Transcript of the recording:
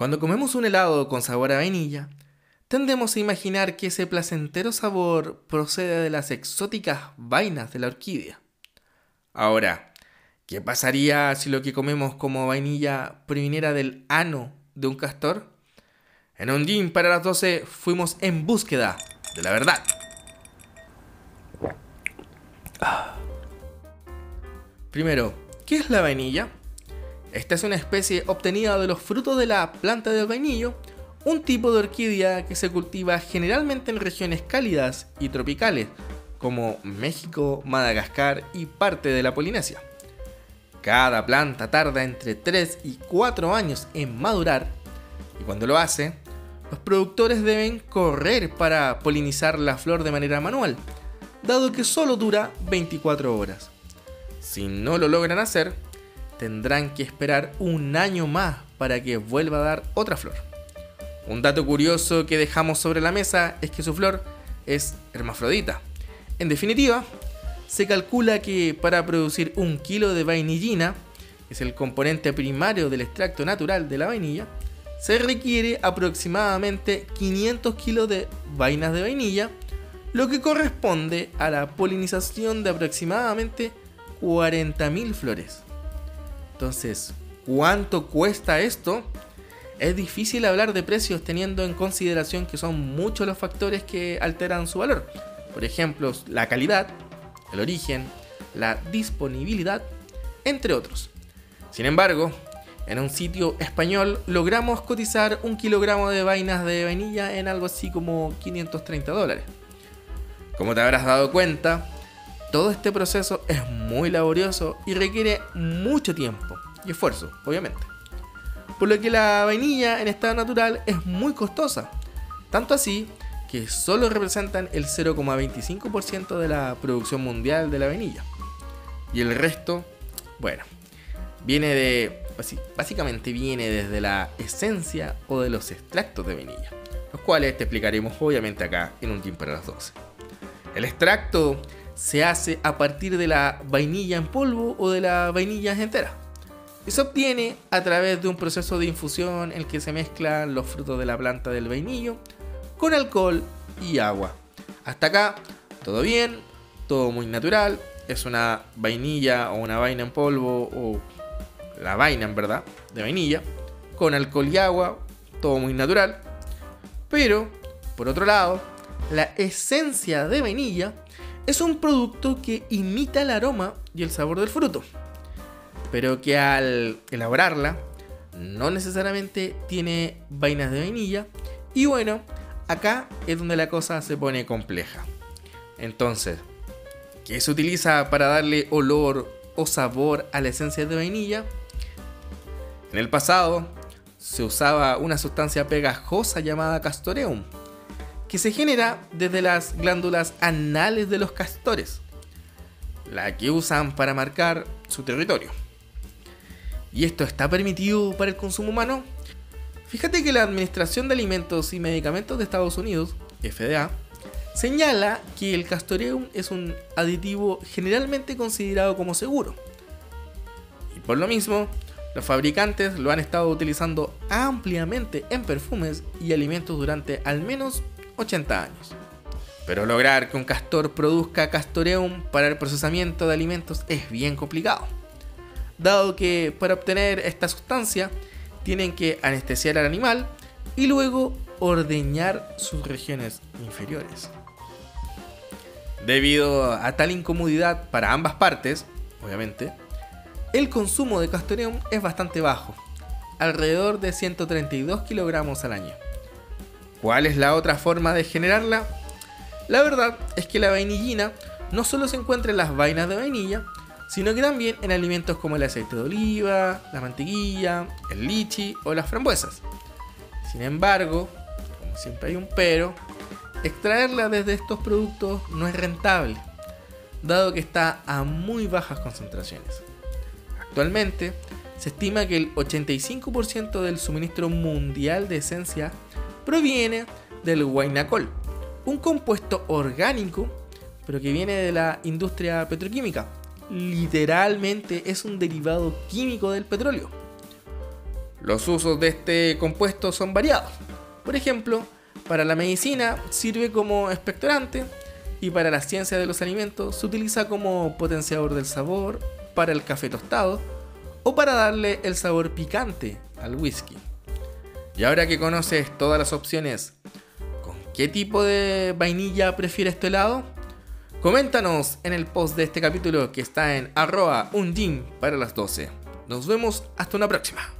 Cuando comemos un helado con sabor a vainilla, tendemos a imaginar que ese placentero sabor procede de las exóticas vainas de la orquídea. Ahora, ¿qué pasaría si lo que comemos como vainilla proviniera del ano de un castor? En un gym para las 12 fuimos en búsqueda de la verdad. Primero, ¿qué es la vainilla? Esta es una especie obtenida de los frutos de la planta del vainillo, un tipo de orquídea que se cultiva generalmente en regiones cálidas y tropicales, como México, Madagascar y parte de la Polinesia. Cada planta tarda entre 3 y 4 años en madurar y cuando lo hace, los productores deben correr para polinizar la flor de manera manual, dado que solo dura 24 horas. Si no lo logran hacer, tendrán que esperar un año más para que vuelva a dar otra flor. Un dato curioso que dejamos sobre la mesa es que su flor es hermafrodita. En definitiva, se calcula que para producir un kilo de vainillina, que es el componente primario del extracto natural de la vainilla, se requiere aproximadamente 500 kilos de vainas de vainilla, lo que corresponde a la polinización de aproximadamente 40.000 flores. Entonces, ¿cuánto cuesta esto? Es difícil hablar de precios teniendo en consideración que son muchos los factores que alteran su valor. Por ejemplo, la calidad, el origen, la disponibilidad, entre otros. Sin embargo, en un sitio español logramos cotizar un kilogramo de vainas de vainilla en algo así como 530 dólares. Como te habrás dado cuenta, todo este proceso es muy laborioso y requiere mucho tiempo y esfuerzo, obviamente. Por lo que la vainilla en estado natural es muy costosa, tanto así que solo representan el 0,25% de la producción mundial de la vainilla. Y el resto, bueno, viene de, básicamente viene desde la esencia o de los extractos de vainilla, los cuales te explicaremos obviamente acá en un tiempo para las 12. El extracto se hace a partir de la vainilla en polvo o de la vainilla entera. Y se obtiene a través de un proceso de infusión en el que se mezclan los frutos de la planta del vainillo con alcohol y agua. Hasta acá, todo bien, todo muy natural. Es una vainilla o una vaina en polvo o la vaina en verdad de vainilla con alcohol y agua, todo muy natural. Pero, por otro lado, la esencia de vainilla es un producto que imita el aroma y el sabor del fruto, pero que al elaborarla no necesariamente tiene vainas de vainilla y bueno, acá es donde la cosa se pone compleja. Entonces, ¿qué se utiliza para darle olor o sabor a la esencia de vainilla? En el pasado se usaba una sustancia pegajosa llamada castoreum, que se genera desde las glándulas anales de los castores, la que usan para marcar su territorio. ¿Y esto está permitido para el consumo humano? Fíjate que la Administración de Alimentos y Medicamentos de Estados Unidos, FDA, señala que el castoreum es un aditivo generalmente considerado como seguro. Y por lo mismo, los fabricantes lo han estado utilizando ampliamente en perfumes y alimentos durante al menos 80 años. Pero lograr que un castor produzca castoreum para el procesamiento de alimentos es bien complicado, dado que para obtener esta sustancia tienen que anestesiar al animal y luego ordeñar sus regiones inferiores. Debido a tal incomodidad para ambas partes, obviamente, el consumo de castoreum es bastante bajo, alrededor de 132 kilogramos al año. ¿Cuál es la otra forma de generarla? La verdad es que la vainillina no solo se encuentra en las vainas de vainilla, sino que también en alimentos como el aceite de oliva, la mantequilla, el lichi o las frambuesas. Sin embargo, como siempre hay un pero, extraerla desde estos productos no es rentable, dado que está a muy bajas concentraciones. Actualmente, se estima que el 85% del suministro mundial de esencia proviene del guainacol, un compuesto orgánico, pero que viene de la industria petroquímica. Literalmente es un derivado químico del petróleo. Los usos de este compuesto son variados. Por ejemplo, para la medicina sirve como expectorante y para la ciencia de los alimentos se utiliza como potenciador del sabor, para el café tostado o para darle el sabor picante al whisky. Y ahora que conoces todas las opciones, ¿con qué tipo de vainilla prefieres tu helado? Coméntanos en el post de este capítulo que está en arroba para las 12. Nos vemos hasta una próxima.